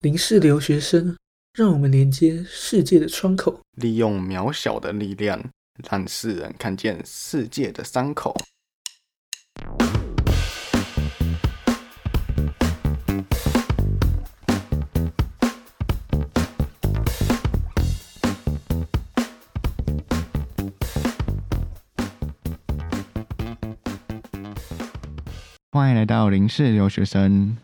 零式留学生，让我们连接世界的窗口。利用渺小的力量，让世人看见世界的伤口。欢迎来到零式留学生。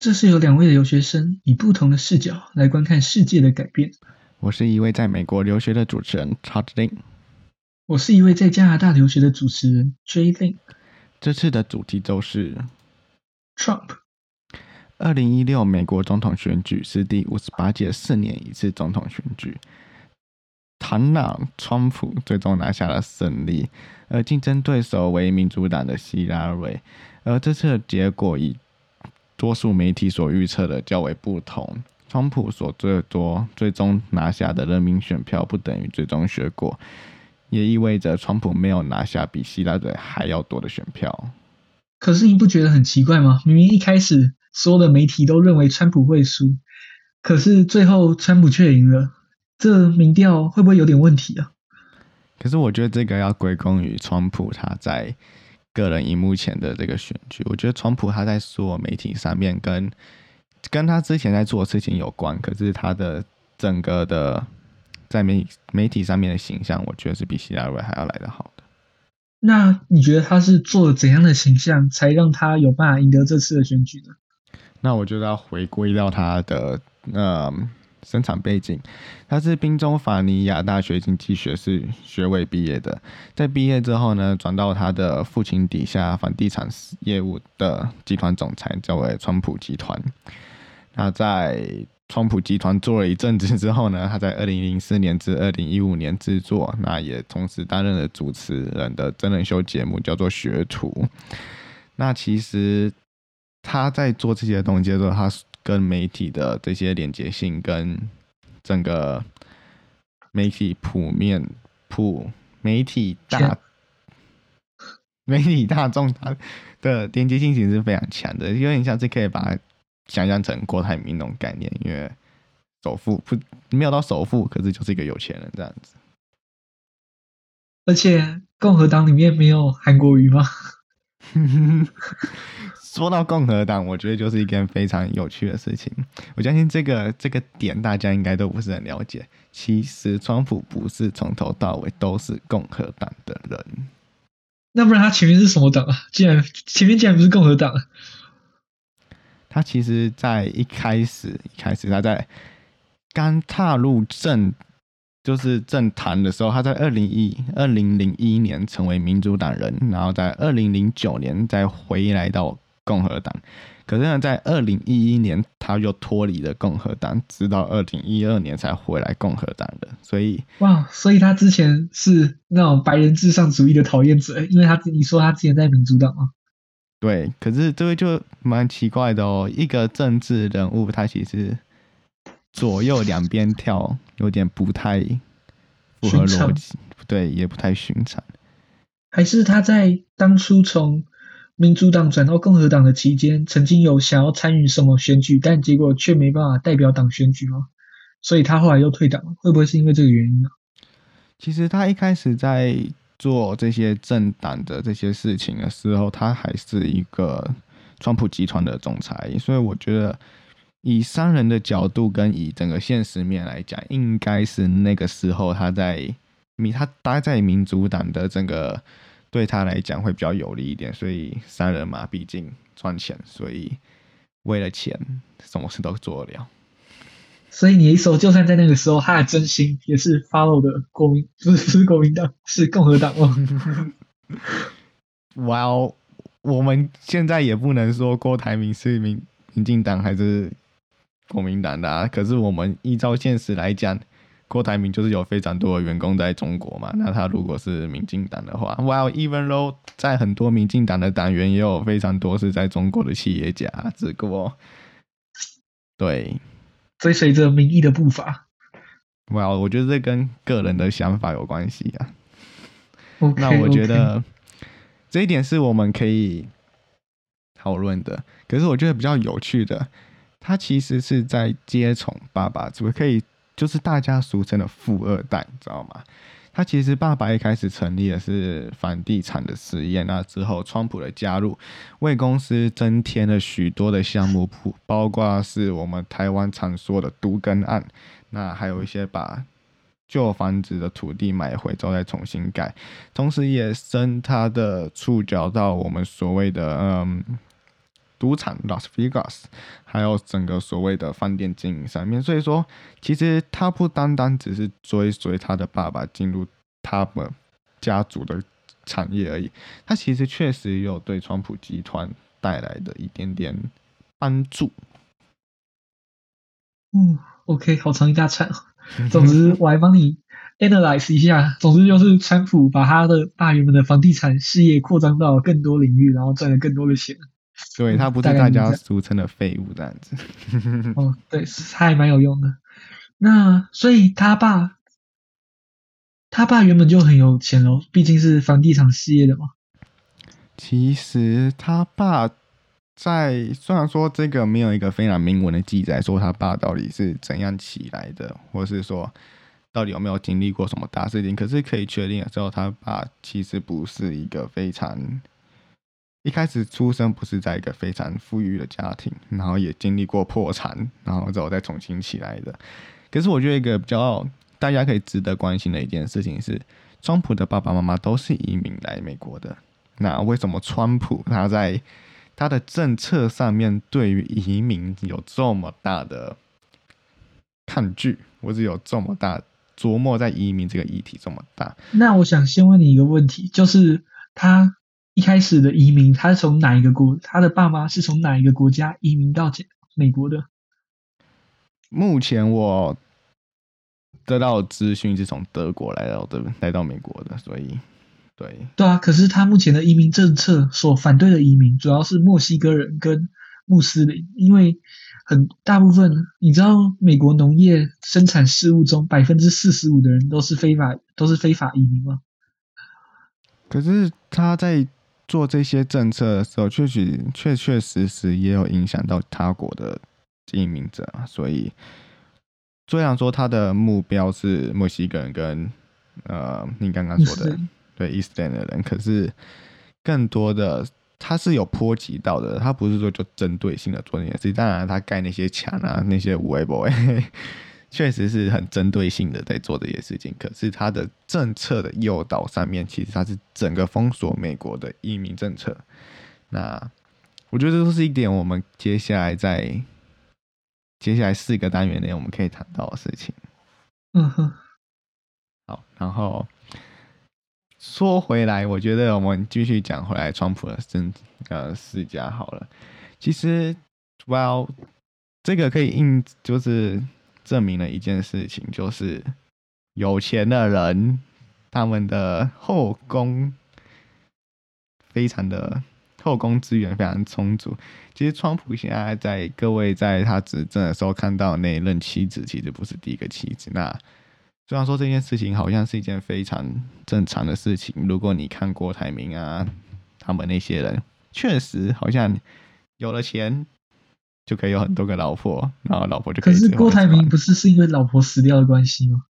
这是由两位留学生以不同的视角来观看世界的改变。我是一位在美国留学的主持人 Todd Lin，我是一位在加拿大留学的主持人 J Lin。这次的主题就是 Trump。二零一六美国总统选举是第五十八届四年一次总统选举，唐纳川普最终拿下了胜利，而竞争对手为民主党的希拉蕊，而这次的结果以多数媒体所预测的较为不同，川普所最多最终拿下的人民选票不等于最终结果，也意味着川普没有拿下比希拉里还要多的选票。可是你不觉得很奇怪吗？明明一开始所有的媒体都认为川普会输，可是最后川普却赢了，这民调会不会有点问题啊？可是我觉得这个要归功于川普他在。个人荧幕前的这个选举，我觉得川普他在所有媒体上面跟跟他之前在做的事情有关，可是他的整个的在媒媒体上面的形象，我觉得是比希拉瑞还要来得好的。那你觉得他是做了怎样的形象，才让他有办法赢得这次的选举呢？那我觉得要回归到他的嗯。生产背景，他是宾州法尼亚大学经济学士学位毕业的。在毕业之后呢，转到他的父亲底下房地产业务的集团总裁，叫为川普集团。那在川普集团做了一阵子之后呢，他在二零零四年至二零一五年制作，那也同时担任了主持人的真人秀节目，叫做《学徒》。那其实他在做这些东西的时候，他。跟媒体的这些连接性，跟整个媒体普面普媒体大媒体大众它的连接性其实是非常强的，有点像是可以把它想象成郭台铭那种概念，因为首富不没有到首富，可是就是一个有钱人这样子。而且共和党里面没有韩国瑜吗？说到共和党，我觉得就是一件非常有趣的事情。我相信这个这个点大家应该都不是很了解。其实，川普不是从头到尾都是共和党的人。那不然他前面是什么党啊？竟然前面竟然不是共和党？他其实，在一开始一开始他在刚踏入政就是政坛的时候，他在二零一二零零一年成为民主党人，然后在二零零九年再回来到。共和党，可是呢，在二零一一年他又脱离了共和党，直到二零一二年才回来共和党的。所以，哇，所以他之前是那种白人至上主义的讨厌者，因为他你说他之前在民主党吗？对，可是这个就蛮奇怪的哦。一个政治人物，他其实左右两边跳，有点不太符合逻辑，对，也不太寻常。还是他在当初从。民主党转到共和党的期间，曾经有想要参与什么选举，但结果却没办法代表党选举吗？所以他后来又退党，会不会是因为这个原因呢？其实他一开始在做这些政党的这些事情的时候，他还是一个川普集团的总裁，所以我觉得以商人的角度跟以整个现实面来讲，应该是那个时候他在民他待在民主党的整个。对他来讲会比较有利一点，所以三人嘛，毕竟赚钱，所以为了钱，什么事都做得了。所以你一说，就算在那个时候，他的真心也是 follow 的国民，不是不是国民党，是共和党哦。哇哦，我们现在也不能说郭台铭是民民进党还是国民党的啊，可是我们依照现实来讲。郭台铭就是有非常多的员工在中国嘛，那他如果是民进党的话，Well，even though 在很多民进党的党员也有非常多是在中国的企业家，只不过对追随着民意的步伐。Well，我觉得这跟个人的想法有关系啊。那我觉得这一点是我们可以讨论的。可是我觉得比较有趣的，他其实是在接宠爸爸，怎么可以就是大家俗称的富二代，你知道吗？他其实爸爸一开始成立的是房地产的实验，那之后川普的加入，为公司增添了许多的项目铺，包括是我们台湾常说的独根案，那还有一些把旧房子的土地买回之后再重新盖，同时也伸他的触角到我们所谓的嗯。赌场 Las Vegas，还有整个所谓的饭店经营上面，所以说其实他不单单只是追随他的爸爸进入他们家族的产业而已，他其实确实有对川普集团带来的一点点帮助。嗯，OK，好长一大串。总之，我来帮你 analyze 一下。总之就是川普把他的大原本的房地产事业扩张到更多领域，然后赚了更多的钱。对他不是大家俗称的废物这样子。哦，对，他还蛮有用的。那所以他爸，他爸原本就很有钱喽，毕竟是房地产事业的嘛。其实他爸在虽然说这个没有一个非常明文的记载，说他爸到底是怎样起来的，或是说到底有没有经历过什么大事情，可是可以确定的时候，他爸其实不是一个非常。一开始出生不是在一个非常富裕的家庭，然后也经历过破产，然后之后再重新起来的。可是我觉得一个比较大家可以值得关心的一件事情是，川普的爸爸妈妈都是移民来美国的。那为什么川普他在他的政策上面对于移民有这么大的抗拒，或者有这么大琢磨在移民这个议题这么大？那我想先问你一个问题，就是他。一开始的移民，他是从哪一个国？他的爸妈是从哪一个国家移民到美国的？目前我得到资讯是从德国来到的，来到美国的，所以对对啊。可是他目前的移民政策所反对的移民，主要是墨西哥人跟穆斯林，因为很大部分你知道，美国农业生产事务中百分之四十五的人都是非法，都是非法移民吗？可是他在。做这些政策的时候，确实确确实实也有影响到他国的移民者，所以虽然说他的目标是墨西哥人跟呃你刚刚说的对 Eastern 的人，可是更多的他是有波及到的，他不是说就针对性的做那些事，当然他盖那些墙啊那些五 A boy。确实是很针对性的在做这些事情，可是他的政策的诱导上面，其实他是整个封锁美国的移民政策。那我觉得这都是一点我们接下来在接下来四个单元内我们可以谈到的事情。嗯哼。好，然后说回来，我觉得我们继续讲回来，川普的政呃世家好了。其实，Well，这个可以印就是。证明了一件事情，就是有钱的人，他们的后宫非常的后宫资源非常充足。其实，川普现在在各位在他执政的时候看到那一任妻子，其实不是第一个妻子。那虽然说这件事情好像是一件非常正常的事情，如果你看郭台铭啊，他们那些人，确实好像有了钱。就可以有很多个老婆，然后老婆就可以。可是郭台铭不是是因为老婆死掉的关系吗？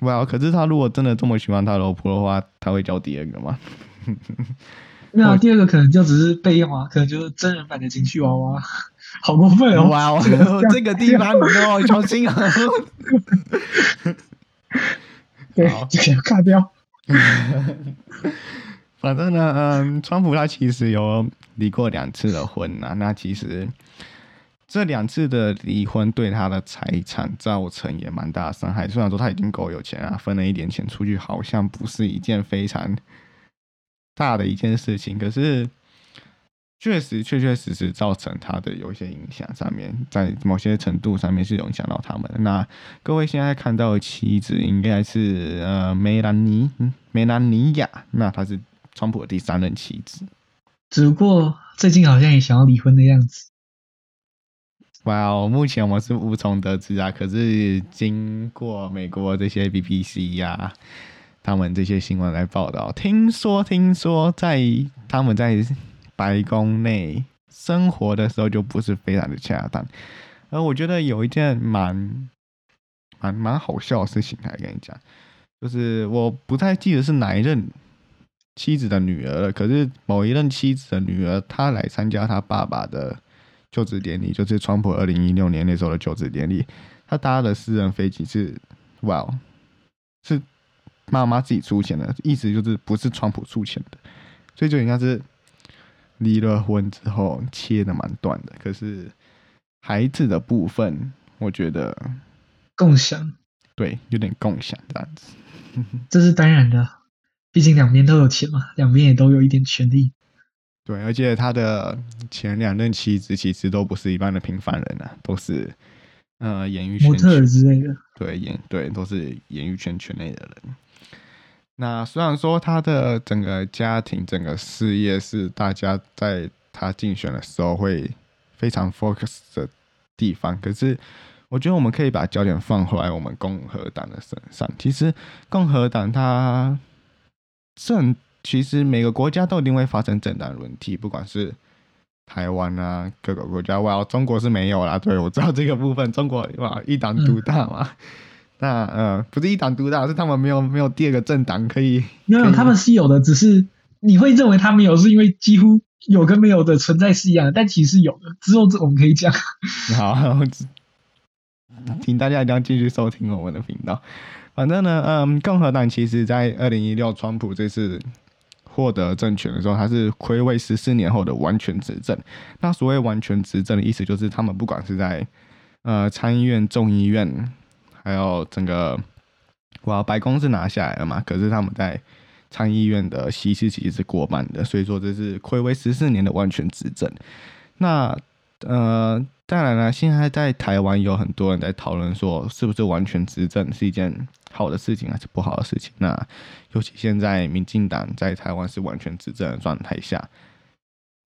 哇！可是他如果真的这么喜欢他老婆的话，他会交第二个吗？没有，第二个可能就只是备用啊，可能就是真人版的情绪娃娃，好过分哦！哇，这个地方你要小心啊！对，这个卡掉。反正呢，嗯，川普他其实有离过两次的婚啊，那其实。这两次的离婚对他的财产造成也蛮大的伤害。虽然说他已经够有钱啊，分了一点钱出去，好像不是一件非常大的一件事情。可是确实确确实实造成他的有一些影响，上面在某些程度上面是影响到他们。那各位现在看到的妻子应该是呃梅兰妮，梅兰妮亚，那她是川普的第三任妻子。只不过最近好像也想要离婚的样子。哇哦，目前我是无从得知啊。可是经过美国这些 BBC 呀，他们这些新闻来报道，听说听说在他们在白宫内生活的时候就不是非常的恰当。而我觉得有一件蛮蛮蛮好笑的事情，还跟你讲，就是我不太记得是哪一任妻子的女儿了，可是某一任妻子的女儿，她来参加她爸爸的就职典礼，就是川普二零一六年那时候的就职典礼，他搭的私人飞机是，哇，是妈妈自己出钱的，意思就是不是川普出钱的，所以就应该是。离了婚之后切的蛮断的，可是孩子的部分，我觉得共享，对，有点共享这样子，这是当然的，毕竟两边都有钱嘛，两边也都有一点权利。对，而且他的前两任妻子其实都不是一般的平凡人啊，都是呃演艺圈模特之类的，对演对都是演艺圈圈内的人。那虽然说他的整个家庭、整个事业是大家在他竞选的时候会非常 focus 的地方，可是我觉得我们可以把焦点放回来我们共和党的身上。其实共和党它政，其实每个国家都一定会发生政党轮替，不管是台湾啊各个国家，哇，中国是没有啦。对我知道这个部分，中国哇一党独大嘛。那呃，不是一党独大，是他们没有没有第二个政党可以。没有，他们是有的，只是你会认为他们有，是因为几乎有跟没有的存在是一样的，但其实有的。之后这我们可以讲。好，请大家一定要继续收听我们的频道。反正呢，嗯，共和党其实在二零一六川普这次获得政权的时候，他是暌违十四年后的完全执政。那所谓完全执政的意思，就是他们不管是在呃参议院、众议院。还有整个，哇，白宫是拿下来了嘛？可是他们在参议院的席次其实是过半的，所以说这是暌违十四年的完全执政。那呃，当然了，现在在台湾有很多人在讨论说，是不是完全执政是一件好的事情还是不好的事情？那尤其现在民进党在台湾是完全执政的状态下，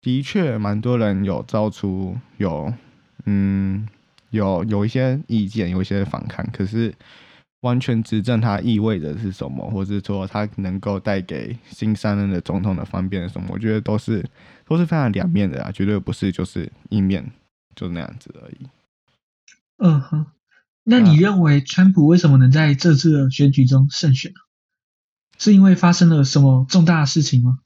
的确蛮多人有造出有嗯。有有一些意见，有一些反抗，可是完全执政它意味着是什么，或者说它能够带给新上任的总统的方便什么？我觉得都是都是非常两面的啊，绝对不是就是一面就那样子而已。嗯哼，那你认为川普为什么能在这次的选举中胜选？是因为发生了什么重大的事情吗？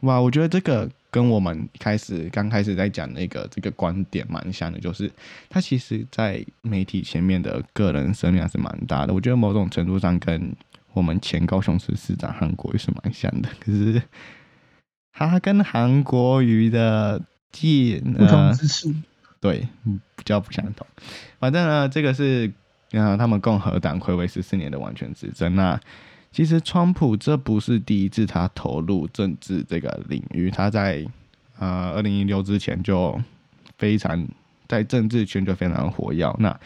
哇，我觉得这个。跟我们开始刚开始在讲那个这个观点蛮像的，就是他其实，在媒体前面的个人声量是蛮大的。我觉得某种程度上跟我们前高雄市市长韩国瑜是蛮像的。可是他跟韩国瑜的界不同之处，对，比较不相同。反正呢，这个是啊，他们共和党暌违十四年的完全执政那。其实，川普这不是第一次他投入政治这个领域。他在呃二零一六之前就非常在政治圈就非常活跃。那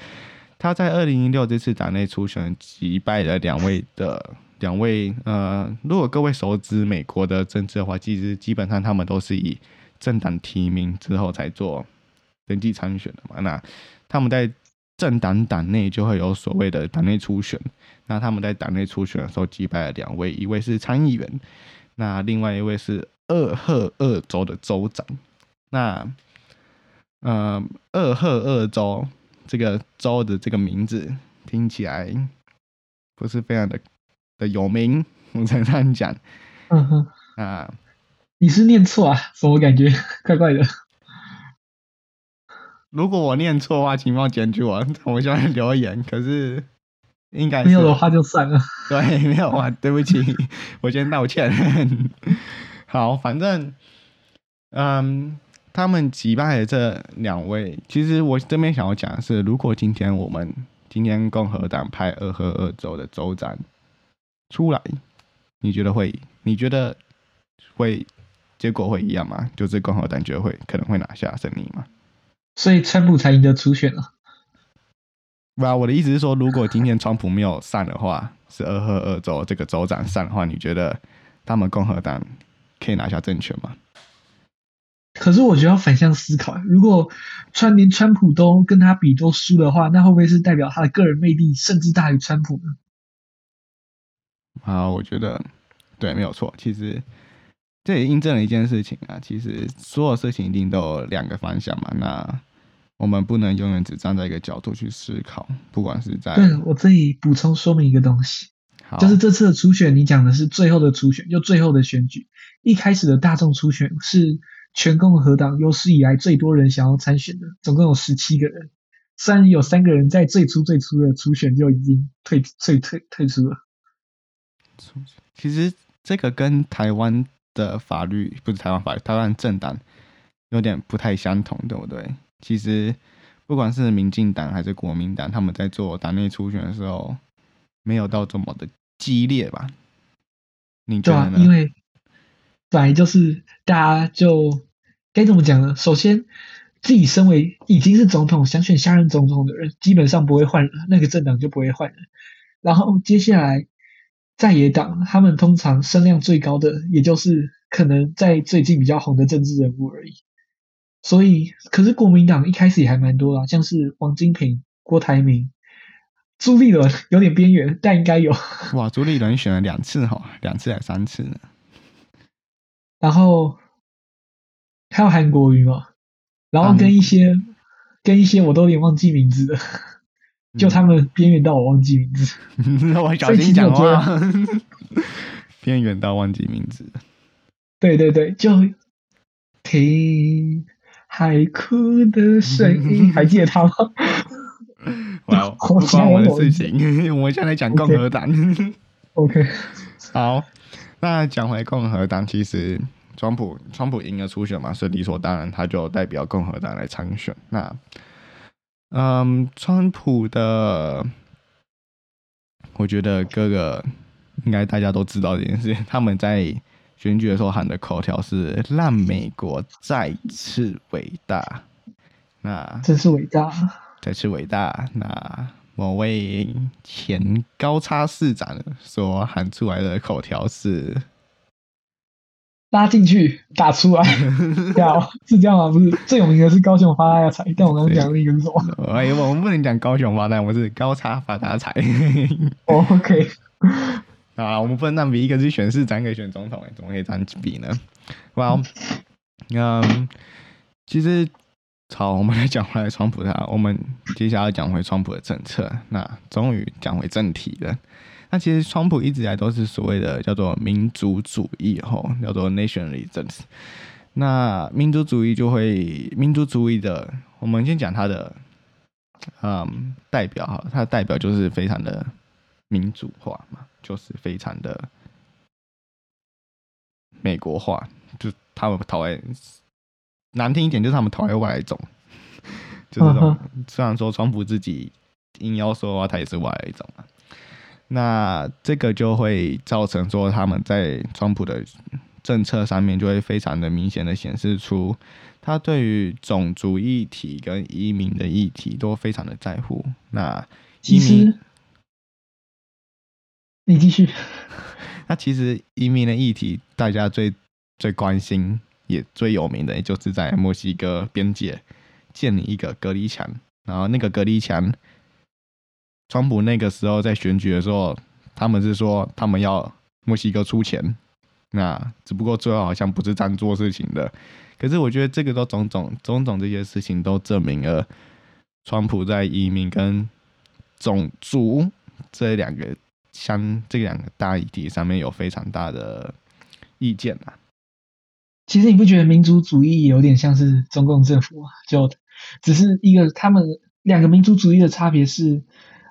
他在二零一六这次党内初选击败了两位的两位呃，如果各位熟知美国的政治的话，其实基本上他们都是以政党提名之后才做登记参选的嘛。那他们在政党党内就会有所谓的党内初选。那他们在党内初选的时候击败了两位，一位是参议员，那另外一位是二赫二州的州长。那呃，二赫二州这个州的这个名字听起来不是非常的的有名，我才这样讲。嗯哼，啊，你是念错啊？什么感觉？怪怪的。如果我念错的话，请帮我检举我，我下面留言。可是。应该没有的话就算了。对，没有啊，对不起，我先道歉。好，反正，嗯，他们击败的这两位，其实我这边想要讲的是，如果今天我们今天共和党派二和二州的州长出来，你觉得会？你觉得会结果会一样吗？就是共和党觉得会可能会拿下胜利吗？所以川普才赢得初选了。不啊，我的意思是说，如果今天川普没有上的话，是俄亥俄州这个州长上的话，你觉得他们共和党可以拿下政权吗？可是我觉得要反向思考，如果川连川普都跟他比都输的话，那会不会是代表他的个人魅力甚至大于川普呢？啊，我觉得对，没有错。其实这也印证了一件事情啊，其实所有事情一定都有两个方向嘛。那我们不能永远只站在一个角度去思考，不管是在对我这里补充说明一个东西，就是这次的初选，你讲的是最后的初选，就最后的选举。一开始的大众初选是全共和党有史以来最多人想要参选的，总共有十七个人。虽然有三个人在最初最初的初选就已经退退退退出了，其实这个跟台湾的法律不是台湾法律，台湾政党有点不太相同，对不对？其实不管是民进党还是国民党，他们在做党内初选的时候，没有到这么的激烈吧？你觉对啊，因为本来就是大家就该怎么讲呢？首先，自己身为已经是总统，想选下任总统的人，基本上不会换，那个政党就不会换人。然后接下来在野党，他们通常声量最高的，也就是可能在最近比较红的政治人物而已。所以，可是国民党一开始也还蛮多啦，像是王金平、郭台铭、朱立伦，有点边缘，但应该有。哇，朱立伦选了两次哈，两次还三次呢。然后还有韩国瑜嘛，然后跟一些跟一些我都有点忘记名字的，就他们边缘到我忘记名字。那 我小心讲话，边缘到忘记名字。对对对，就听海哭的声音，还记得他吗？哇，不关我的事情，我现在讲共和党。OK，好，那讲回共和党，其实川普川普赢了初选嘛，所以理所当然他就代表共和党来参选。那，嗯，川普的，我觉得哥哥应该大家都知道这件事，他们在选举的时候喊的口条是“让美国再次伟大”。那真是伟大。再次伟大。那某位前高差市长所喊出来的口条是拉进去，打出来，对啊，是这样吗？不是，最有名的是高雄发大财，但我刚刚讲的那个是什么？：“哎，我们不能讲高雄发大，我们是高差发大财。哦 OK，啊，我们不能让比一个是选市长，一个选总统，哎，怎么可以这样比呢？哇，嗯，其实好，我们来讲回来川普他，我们接下来要讲回川普的政策。那终于讲回正题了。那其实川普一直以来都是所谓的叫做民族主义，吼，叫做 nationalism。那民族主义就会民族主义的，我们先讲他的，嗯，代表哈，他的代表就是非常的民主化嘛，就是非常的美国化，就他们讨厌难听一点，就是他们讨厌外来种，就是这种。虽然说川普自己硬要说的话，他也是外来种啊。那这个就会造成说他们在川普的政策上面就会非常的明显的显示出，他对于种族议题跟移民的议题都非常的在乎。那移民你继续。那其实移民的议题，大家最最关心也最有名的，也就是在墨西哥边界建立一个隔离墙，然后那个隔离墙，川普那个时候在选举的时候，他们是说他们要墨西哥出钱，那只不过最后好像不是这样做事情的。可是我觉得这个都种种种种这些事情都证明了，川普在移民跟种族这两个相这两个大议题上面有非常大的意见啊。其实你不觉得民族主义有点像是中共政府吗？就只是一个他们两个民族主义的差别是，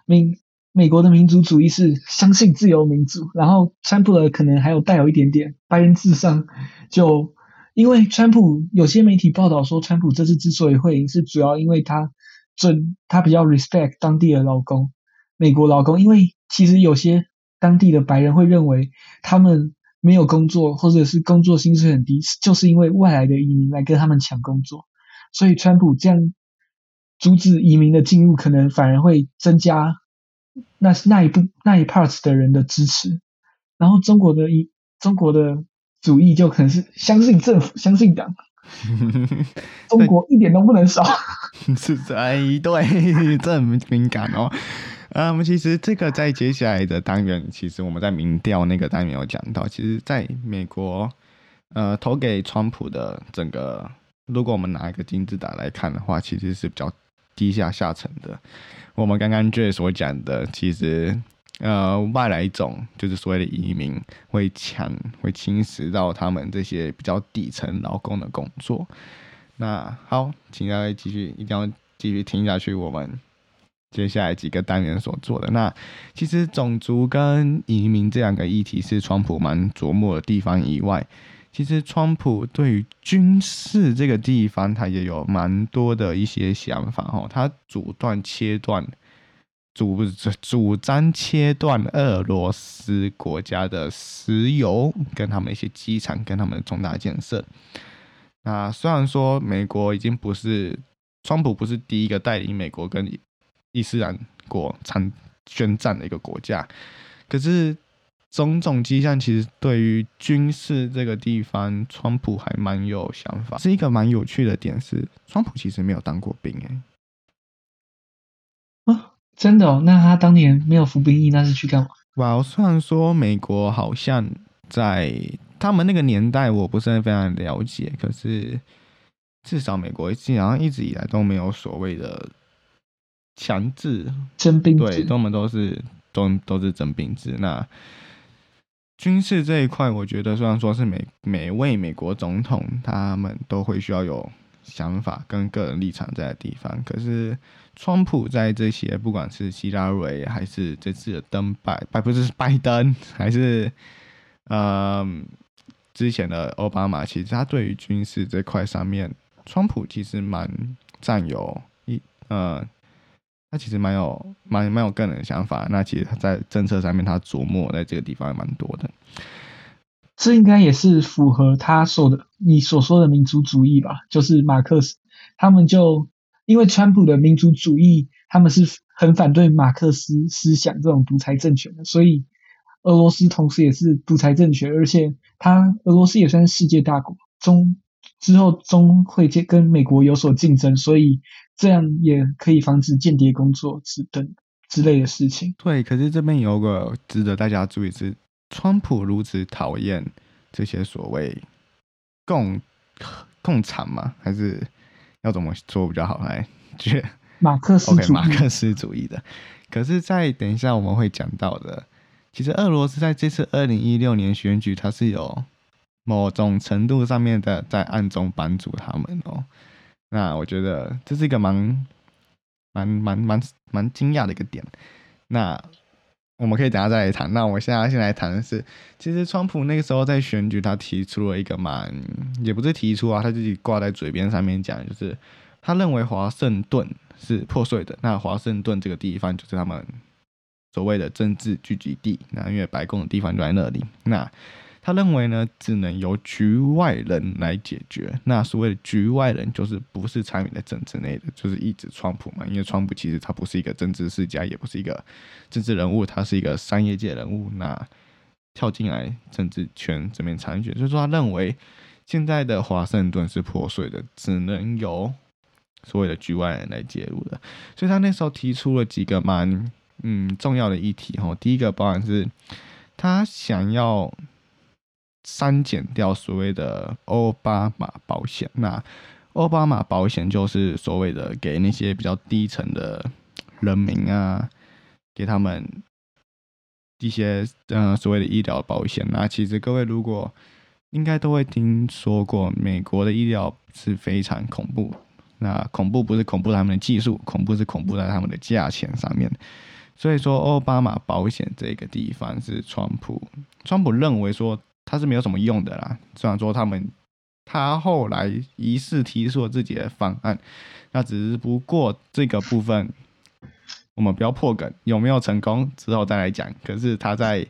民美国的民族主义是相信自由民主，然后川普的可能还有带有一点点白人至上。就因为川普有些媒体报道说，川普这次之所以会赢，是主要因为他尊他比较 respect 当地的劳工，美国劳工，因为其实有些当地的白人会认为他们没有工作，或者是工作薪水很低，就是因为外来的移民来跟他们抢工作，所以川普这样阻止移民的进入，可能反而会增加那那一部那一 part 的人的支持。然后中国的一中国的主义就可能是相信政府、相信党，中国一点都不能少。是在对，这很敏感哦。啊，我们，其实这个在接下来的单元，其实我们在民调那个单元有讲到，其实在美国，呃，投给川普的整个，如果我们拿一个金字塔来看的话，其实是比较低下下层的。我们刚刚 J 所讲的，其实呃，外来种就是所谓的移民会抢，会侵蚀到他们这些比较底层劳工的工作。那好，请大家继续，一定要继续听下去。我们接下来几个单元所做的，那其实种族跟移民这两个议题是川普蛮琢磨的地方以外。其实，川普对于军事这个地方，他也有蛮多的一些想法哦。他主断切断，主主张切断俄罗斯国家的石油，跟他们一些机场，跟他们的重大建设。那虽然说美国已经不是川普不是第一个带领美国跟伊斯兰国参宣战的一个国家，可是。种种迹象，其实对于军事这个地方，川普还蛮有想法。是一个蛮有趣的点是，川普其实没有当过兵哎。啊，真的哦？那他当年没有服兵役，那是去干嘛？哇，虽然说美国好像在他们那个年代，我不是非常了解，可是至少美国基本上一直以来都没有所谓的强制征兵制，对，他们都是都都是征兵制。那军事这一块，我觉得虽然说是每每位美国总统他们都会需要有想法跟个人立场在的地方，可是川普在这些不管是希拉蕊还是这次的登拜拜不是拜登 还是呃之前的奥巴马，其实他对于军事这块上面，川普其实蛮占有一呃。他其实蛮有蛮蛮有个人的想法，那其实他在政策上面他琢磨在这个地方也蛮多的。这应该也是符合他说的你所说的民族主义吧？就是马克思他们就因为川普的民族主义，他们是很反对马克思思想这种独裁政权的，所以俄罗斯同时也是独裁政权，而且他俄罗斯也算是世界大国中。之后终会跟跟美国有所竞争，所以这样也可以防止间谍工作之等之类的事情。对，可是这边有个值得大家注意是，川普如此讨厌这些所谓共共产嘛，还是要怎么说比较好来？觉马克思主义，马克思主义的。可是，在等一下我们会讲到的，其实俄罗斯在这次二零一六年选举，它是有。某种程度上面的在暗中帮助他们哦，那我觉得这是一个蛮蛮蛮蛮蛮惊讶的一个点。那我们可以等下再来谈。那我现在先来谈的是，其实川普那个时候在选举，他提出了一个蛮也不是提出啊，他自己挂在嘴边上面讲，就是他认为华盛顿是破碎的。那华盛顿这个地方就是他们所谓的政治聚集地，那因为白宫的地方就在那里。那他认为呢，只能由局外人来解决。那所谓的局外人，就是不是参与在政治内的，就是一直川普嘛。因为川普其实他不是一个政治世家，也不是一个政治人物，他是一个商业界人物。那跳进来政治圈这边参选，所以说他认为现在的华盛顿是破碎的，只能由所谓的局外人来介入的。所以他那时候提出了几个蛮嗯重要的议题哈。第一个包含是他想要。删减掉所谓的奥巴马保险，那奥巴马保险就是所谓的给那些比较低层的人民啊，给他们一些嗯所谓的医疗保险。那其实各位如果应该都会听说过，美国的医疗是非常恐怖。那恐怖不是恐怖他们的技术，恐怖是恐怖在他们的价钱上面。所以说，奥巴马保险这个地方是川普，川普认为说。他是没有什么用的啦。虽然说他们，他后来疑似提出了自己的方案，那只是不过这个部分，我们不要破梗，有没有成功之后再来讲。可是他在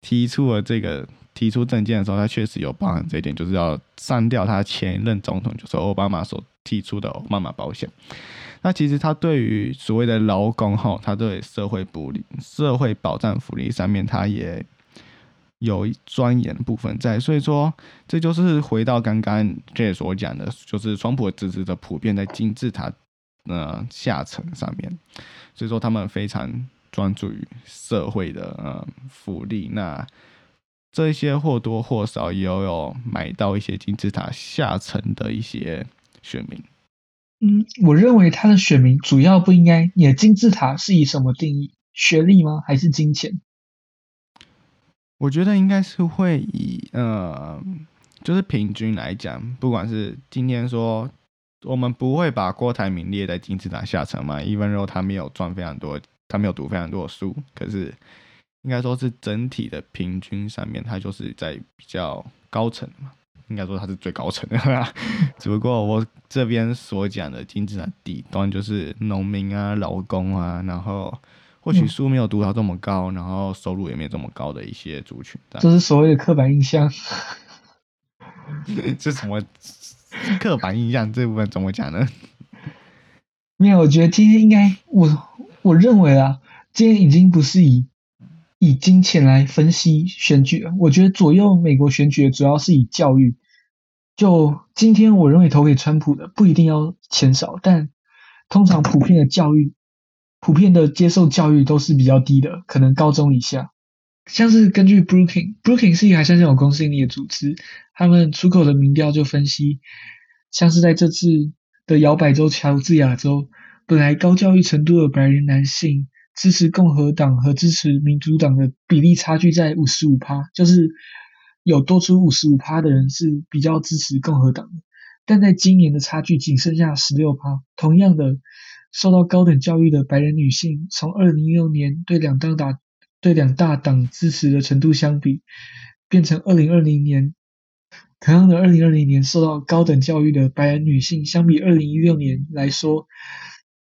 提出了这个提出证件的时候，他确实有包含这一点，就是要删掉他前任总统，就是奥巴马所提出的奥巴马保险。那其实他对于所谓的劳工哈，他对社会福利、社会保障福利上面，他也。有钻研部分在，所以说这就是回到刚刚 J 所讲的，就是川普支持者普遍在金字塔呃下层上面，所以说他们非常专注于社会的呃福利。那这些或多或少也有买到一些金字塔下层的一些选民。嗯，我认为他的选民主要不应该，你的金字塔是以什么定义？学历吗？还是金钱？我觉得应该是会以呃，就是平均来讲，不管是今天说，我们不会把郭台铭列在金字塔下层嘛，even though 他没有赚非常多，他没有读非常多的书，可是应该说是整体的平均上面，他就是在比较高层嘛。应该说他是最高层的，只不过我这边所讲的金字塔底端就是农民啊、劳工啊，然后或许书没有读到这么高，然后收入也没有这么高的一些族群。这是所谓的刻板印象。这什么刻板印象这部分怎么讲呢？没有，我觉得今天应该我我认为啊，今天已经不是以。以金钱来分析选举，我觉得左右美国选举主要是以教育。就今天，我认为投给川普的不一定要钱少，但通常普遍的教育、普遍的接受教育都是比较低的，可能高中以下。像是根据 Brookings，Brookings 是一个还算是有公信力的组织，他们出口的民调就分析，像是在这次的摇摆州乔治亚州，本来高教育程度的白人男性。支持共和党和支持民主党的比例差距在五十五趴，就是有多出五十五趴的人是比较支持共和党的，但在今年的差距仅剩下十六趴。同样的，受到高等教育的白人女性，从二零一六年对两大党对两大党支持的程度相比，变成二零二零年同样的二零二零年受到高等教育的白人女性，相比二零一六年来说。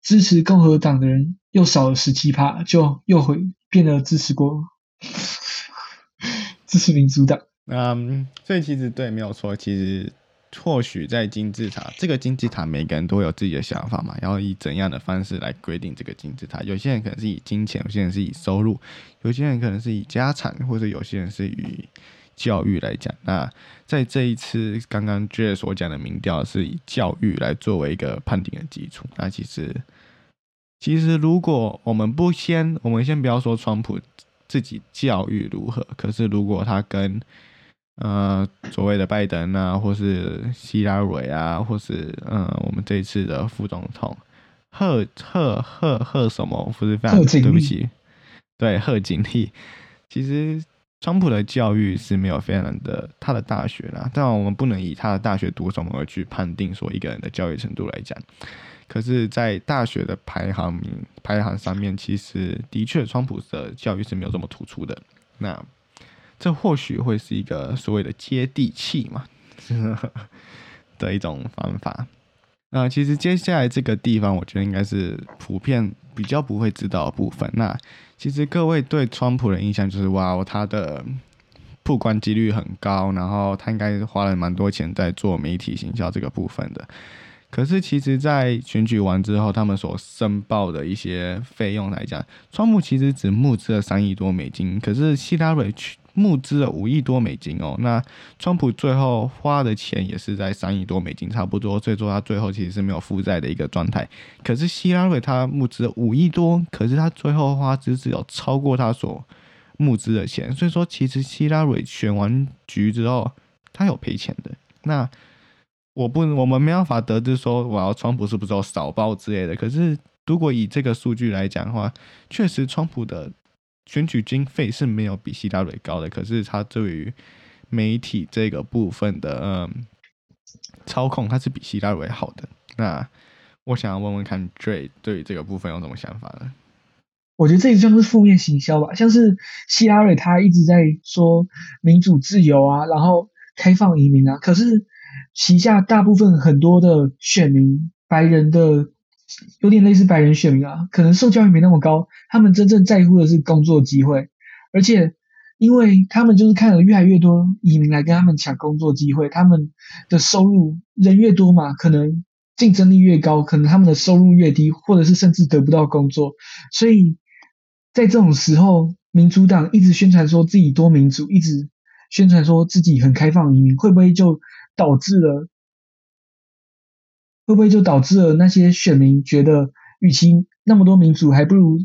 支持共和党的人又少了十七趴，就又会变得支持过 支持民主党。嗯，所以其实对，没有错。其实或许在金字塔，这个金字塔每个人都有自己的想法嘛，然后以怎样的方式来规定这个金字塔？有些人可能是以金钱，有些人是以收入，有些人可能是以家产，或者有些人是以教育来讲。那在这一次刚刚 J 所讲的民调，是以教育来作为一个判定的基础。那其实。其实，如果我们不先，我们先不要说川普自己教育如何，可是如果他跟呃所谓的拜登啊，或是希拉蕊啊，或是嗯我们这一次的副总统贺贺贺贺什么，不是非常对不起，对贺锦丽，其实川普的教育是没有非常的他的大学啦，但我们不能以他的大学读什么而去判定说一个人的教育程度来讲。可是，在大学的排行名排行上面，其实的确，川普的教育是没有这么突出的。那这或许会是一个所谓的接地气嘛的一种方法。那其实接下来这个地方，我觉得应该是普遍比较不会知道的部分。那其实各位对川普的印象就是，哇，他的曝光几率很高，然后他应该是花了蛮多钱在做媒体行销这个部分的。可是，其实，在选举完之后，他们所申报的一些费用来讲，川普其实只募资了三亿多美金，可是希拉蕊募资了五亿多美金哦。那川普最后花的钱也是在三亿多美金，差不多。所以说，他最后其实是没有负债的一个状态。可是希拉蕊他募资五亿多，可是他最后花只只有超过他所募资的钱。所以说，其实希拉蕊选完局之后，他有赔钱的。那。我不，我们没办法得知说，我要川普是不是有少报之类的。可是，如果以这个数据来讲的话，确实川普的选举经费是没有比希拉蕊高的。可是，他对于媒体这个部分的嗯操控，他是比希拉蕊好的。那我想要问问看，Dre 对于这个部分有什么想法呢？我觉得这也算是负面行销吧。像是希拉蕊，他一直在说民主自由啊，然后开放移民啊，可是。旗下大部分很多的选民，白人的有点类似白人选民啊，可能受教育没那么高，他们真正在乎的是工作机会，而且因为他们就是看了越来越多移民来跟他们抢工作机会，他们的收入人越多嘛，可能竞争力越高，可能他们的收入越低，或者是甚至得不到工作，所以在这种时候，民主党一直宣传说自己多民主，一直宣传说自己很开放移民，会不会就？导致了会不会就导致了那些选民觉得，与其那么多民主，还不如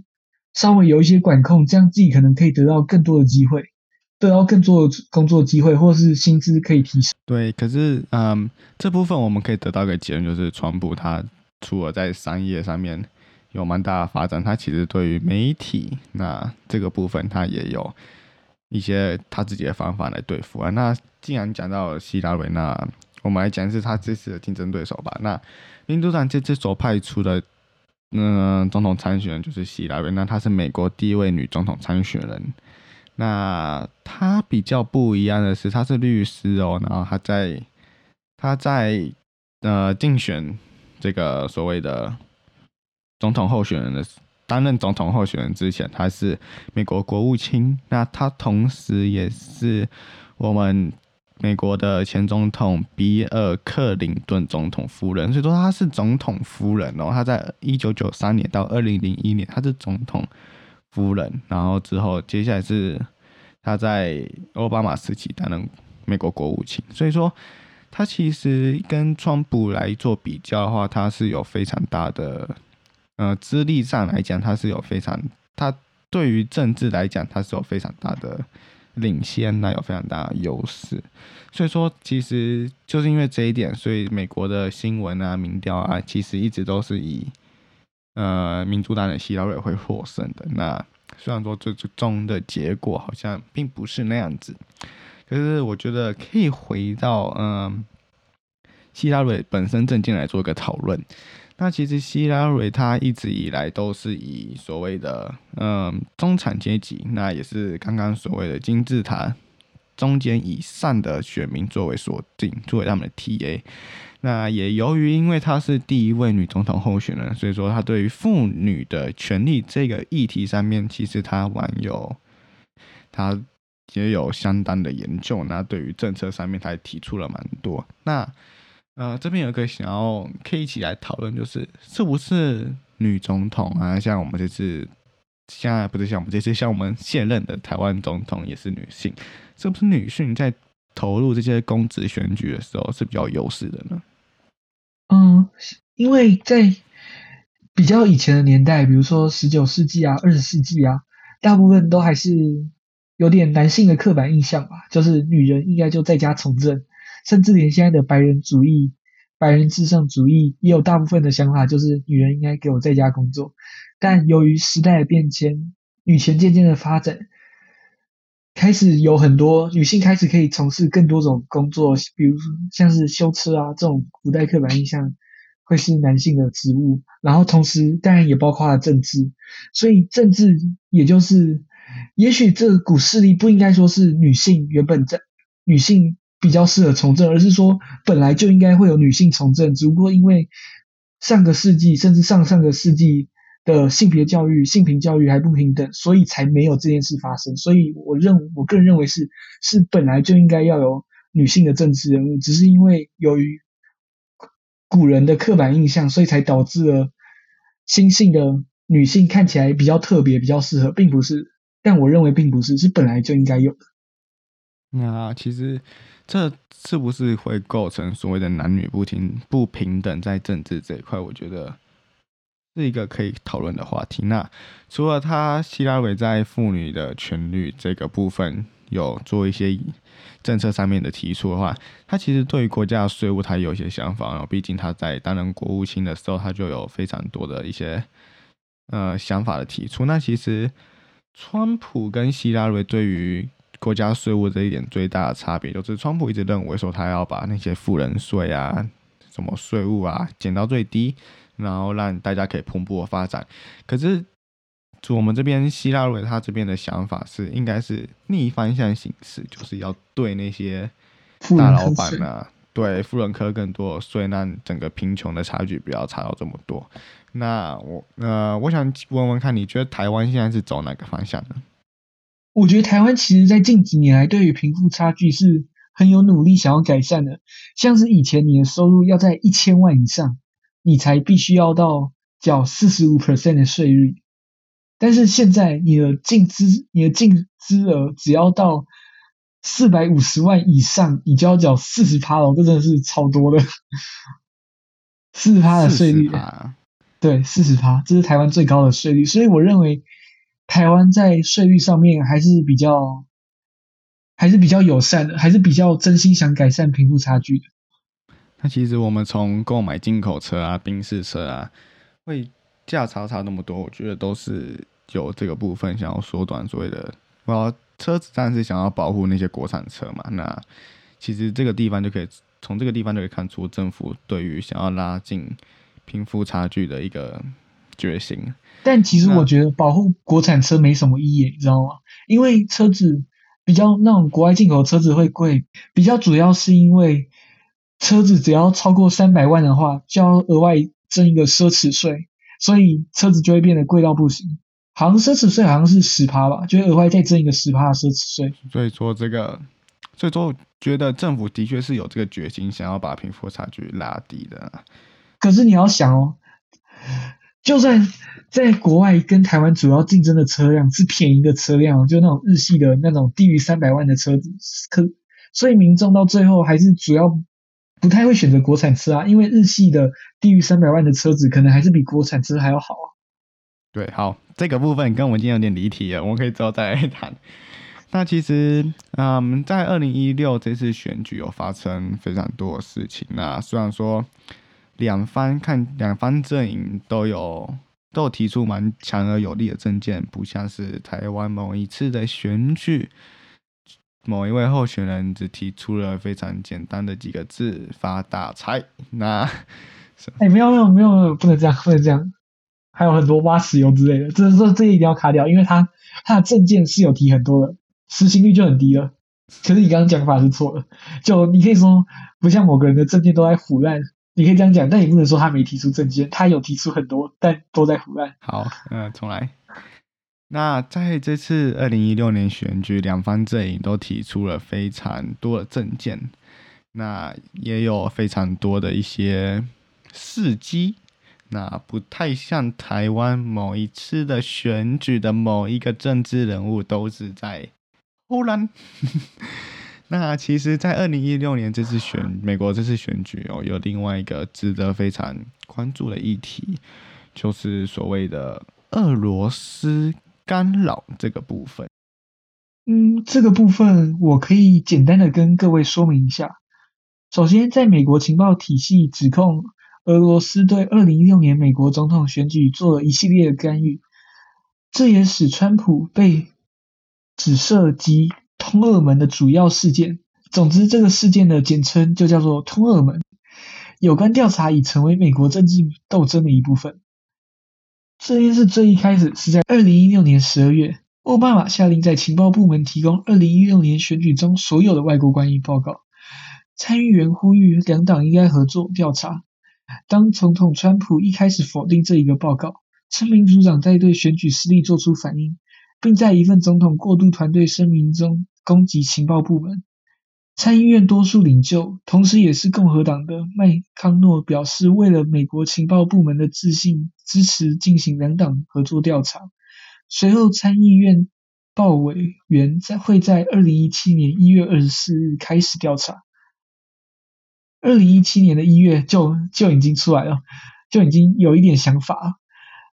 稍微有一些管控，这样自己可能可以得到更多的机会。得到更多的工作机会，或是薪资可以提升。对，可是嗯，这部分我们可以得到一个结论，就是川普他除了在商业上面有蛮大的发展，他其实对于媒体那这个部分，他也有一些他自己的方法来对付啊。那既然讲到希拉蕊，那我们来讲是他这次的竞争对手吧。那民主党这次所派出的嗯总统参选人就是希拉蕊，那她是美国第一位女总统参选人。那她比较不一样的是，她是律师哦，然后她在她在呃竞选这个所谓的总统候选人的担任总统候选人之前，她是美国国务卿。那她同时也是我们美国的前总统比尔克林顿总统夫人，所以说他是总统夫人哦。他在一九九三年到二零零一年，他是总统。夫人，然后之后接下来是他在奥巴马时期担任美国国务卿，所以说他其实跟川普来做比较的话，他是有非常大的呃资历上来讲，他是有非常他对于政治来讲，他是有非常大的领先，那有非常大的优势，所以说其实就是因为这一点，所以美国的新闻啊、民调啊，其实一直都是以。呃，民主党的希拉蕊会获胜的。那虽然说最终的结果好像并不是那样子，可是我觉得可以回到嗯，希拉蕊本身政见来做一个讨论。那其实希拉蕊她一直以来都是以所谓的嗯中产阶级，那也是刚刚所谓的金字塔中间以上的选民作为锁定，作为他们的 TA。那也由于，因为她是第一位女总统候选人，所以说她对于妇女的权利这个议题上面，其实她蛮有，她也有相当的研究。那对于政策上面，她也提出了蛮多。那呃，这边有个想要可以一起来讨论，就是是不是女总统啊？像我们这次，现在不是像我们这次，像我们现任的台湾总统也是女性，是不是女性在？投入这些公职选举的时候是比较优势的呢。嗯，因为在比较以前的年代，比如说十九世纪啊、二十世纪啊，大部分都还是有点男性的刻板印象吧，就是女人应该就在家从政，甚至连现在的白人主义、白人至上主义也有大部分的想法，就是女人应该给我在家工作。但由于时代的变迁，女权渐渐的发展。开始有很多女性开始可以从事更多种工作，比如像是修车啊这种古代刻板印象会是男性的职务，然后同时当然也包括了政治，所以政治也就是，也许这股势力不应该说是女性原本在女性比较适合从政，而是说本来就应该会有女性从政，只不过因为上个世纪甚至上上个世纪。的性别教育、性平教育还不平等，所以才没有这件事发生。所以我认，我个人认为是是本来就应该要有女性的政治人物，只是因为由于古人的刻板印象，所以才导致了新性的女性看起来比较特别、比较适合，并不是。但我认为并不是，是本来就应该有的。那其实这是不是会构成所谓的男女不平不平等在政治这一块？我觉得。是一个可以讨论的话题。那除了他希拉蕊在妇女的权利这个部分有做一些政策上面的提出的话，他其实对于国家税务他有一些想法。然后，毕竟他在担任国务卿的时候，他就有非常多的一些呃想法的提出。那其实川普跟希拉蕊对于国家税务这一点最大的差别，就是川普一直认为说他要把那些富人税啊、什么税务啊减到最低。然后让大家可以蓬勃发展，可是我们这边希拉瑞他这边的想法是，应该是逆方向行事，就是要对那些大老板啊，对富人科更多税，让整个贫穷的差距不要差到这么多。那我呃，我想问问看，你觉得台湾现在是走哪个方向呢？我觉得台湾其实，在近几年来，对于贫富差距是很有努力想要改善的，像是以前你的收入要在一千万以上。你才必须要到缴四十五 percent 的税率，但是现在你的净资你的净资额只要到四百五十万以上，你就要缴四十趴了，这真的是超多的，四十趴的税率，对，四十趴，这是台湾最高的税率，所以我认为台湾在税率上面还是比较还是比较友善的，还是比较真心想改善贫富差距的。那其实我们从购买进口车啊、宾士车啊，会价差差那么多，我觉得都是有这个部分想要缩短所谓的，我要车子当然是想要保护那些国产车嘛。那其实这个地方就可以从这个地方就可以看出政府对于想要拉近贫富差距的一个决心。但其实我觉得保护国产车没什么意义，你知道吗？因为车子比较那种国外进口车子会贵，比较主要是因为车子只要超过三百万的话，就要额外征一个奢侈税，所以车子就会变得贵到不行。好像奢侈税好像是十趴吧，就会额外再征一个十趴的奢侈税。所以说这个，所以说觉得政府的确是有这个决心，想要把贫富差距拉低的。可是你要想哦，就算在国外跟台湾主要竞争的车辆是便宜的车辆，就那种日系的那种低于三百万的车子，可所以民众到最后还是主要不太会选择国产车啊，因为日系的低于三百万的车子可能还是比国产车还要好啊。对，好，这个部分跟我们今天有点离题了，我们可以之后再来谈。那其实，嗯，在二零一六这次选举有发生非常多的事情。那虽然说两方看两方阵营都有都有提出蛮强而有力的政见，不像是台湾某一次的选举，某一位候选人只提出了非常简单的几个字“发大财”。那，哎，没有没有没有，不能这样，不能这样。还有很多挖石油之类的，这这这一定要卡掉，因为他他的证件是有提很多的，实行率就很低了。可是你刚刚讲法是错的，就你可以说不像某个人的证件都在腐烂，你可以这样讲，但也不能说他没提出证件，他有提出很多，但都在腐烂。好，嗯，重来。那在这次二零一六年选举，两方阵营都提出了非常多的证件，那也有非常多的一些事迹。那不太像台湾某一次的选举的某一个政治人物都是在忽然。那其实，在二零一六年这次选美国这次选举哦，有另外一个值得非常关注的议题，就是所谓的俄罗斯干扰这个部分。嗯，这个部分我可以简单的跟各位说明一下。首先，在美国情报体系指控。俄罗斯对二零一六年美国总统选举做了一系列的干预，这也使川普被指涉及通俄门的主要事件。总之，这个事件的简称就叫做通俄门。有关调查已成为美国政治斗争的一部分。这件事最一开始是在二零一六年十二月，奥巴马下令在情报部门提供二零一六年选举中所有的外国关系报告。参议员呼吁两党应该合作调查。当总统川普一开始否定这一个报告，称民主党在对选举失利做出反应，并在一份总统过渡团队声明中攻击情报部门。参议院多数领袖，同时也是共和党的麦康诺表示，为了美国情报部门的自信，支持进行两党合作调查。随后，参议院报委员在会在二零一七年一月二十四日开始调查。二零一七年的一月就就已经出来了，就已经有一点想法。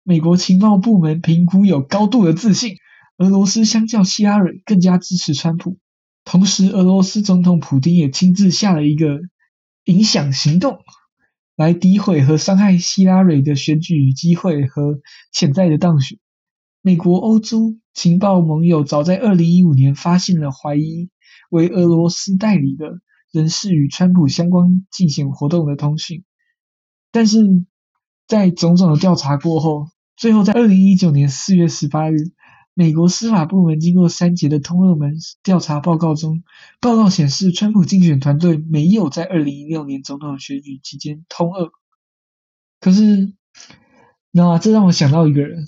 美国情报部门评估有高度的自信，俄罗斯相较希拉蕊更加支持川普。同时，俄罗斯总统普京也亲自下了一个影响行动，来诋毁和伤害希拉蕊的选举机会和潜在的当选。美国、欧洲情报盟友早在二零一五年发现了怀疑为俄罗斯代理的。人士与川普相关竞选活动的通讯，但是在种种的调查过后，最后在二零一九年四月十八日，美国司法部门经过三节的通俄门调查报告中，报告显示，川普竞选团队没有在二零一六年总统选举期间通俄。可是，那这让我想到一个人。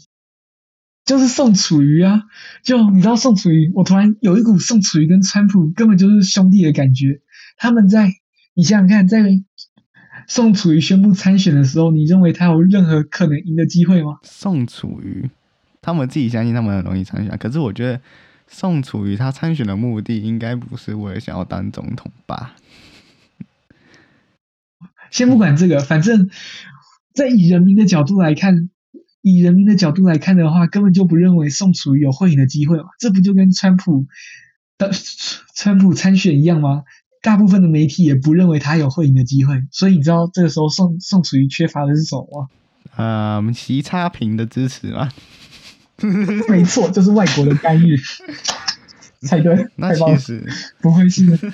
就是宋楚瑜啊，就你知道宋楚瑜，我突然有一股宋楚瑜跟川普根本就是兄弟的感觉。他们在，你想想看，在宋楚瑜宣布参选的时候，你认为他有任何可能赢的机会吗？宋楚瑜，他们自己相信他们很容易参选，可是我觉得宋楚瑜他参选的目的应该不是为了想要当总统吧？先不管这个，反正在以人民的角度来看。以人民的角度来看的话，根本就不认为宋楚瑜有会赢的机会嘛？这不就跟川普呃，川普参选一样吗？大部分的媒体也不认为他有会赢的机会，所以你知道这个时候宋宋楚瑜缺乏的是什么吗？呃，齐差平的支持吗？没错，就是外国的干预。猜对，那其实不会是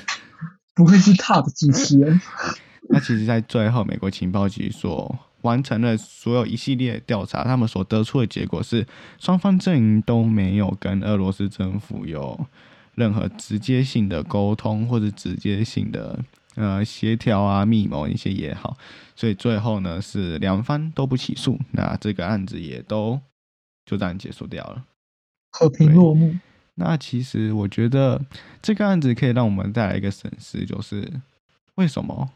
不会是他的主持人。那其实，在最后，美国情报局所完成了所有一系列调查，他们所得出的结果是，双方阵营都没有跟俄罗斯政府有任何直接性的沟通或者直接性的呃协调啊、密谋一些也好，所以最后呢是两方都不起诉，那这个案子也都就这样结束掉了，和平落幕。那其实我觉得这个案子可以让我们带来一个审视，就是为什么？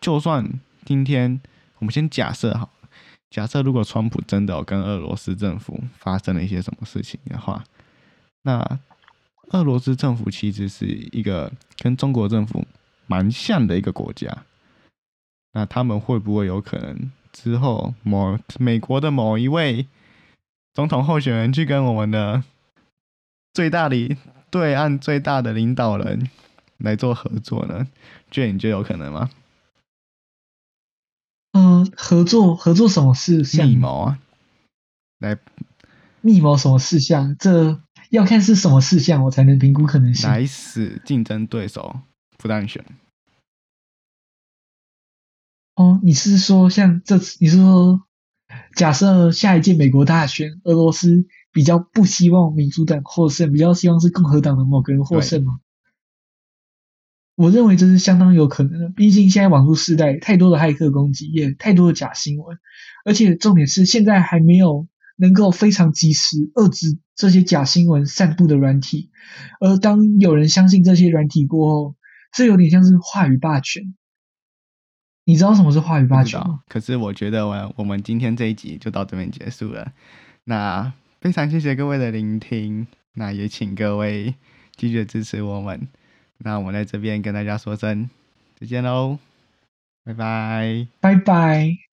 就算今天我们先假设好，假设如果川普真的有跟俄罗斯政府发生了一些什么事情的话，那俄罗斯政府其实是一个跟中国政府蛮像的一个国家，那他们会不会有可能之后某美国的某一位总统候选人去跟我们的？最大的对岸最大的领导人来做合作呢？这你觉得有可能吗？嗯，合作合作什么事项？密谋啊，来密谋什么事项？这要看是什么事项，我才能评估可能性。来死竞争对手不当选。哦，你是说像这次？你是说假设下一届美国大选，俄罗斯？比较不希望民主党获胜，比较希望是共和党的某个人获胜吗？我认为这是相当有可能的。毕竟现在网络时代，太多的骇客攻击，也太多的假新闻，而且重点是现在还没有能够非常及时遏制这些假新闻散布的软体。而当有人相信这些软体过后，这有点像是话语霸权。你知道什么是话语霸权吗？可是我觉得，我我们今天这一集就到这边结束了。那。非常谢谢各位的聆听，那也请各位继续支持我们。那我们在这边跟大家说声再见喽，拜拜，拜拜。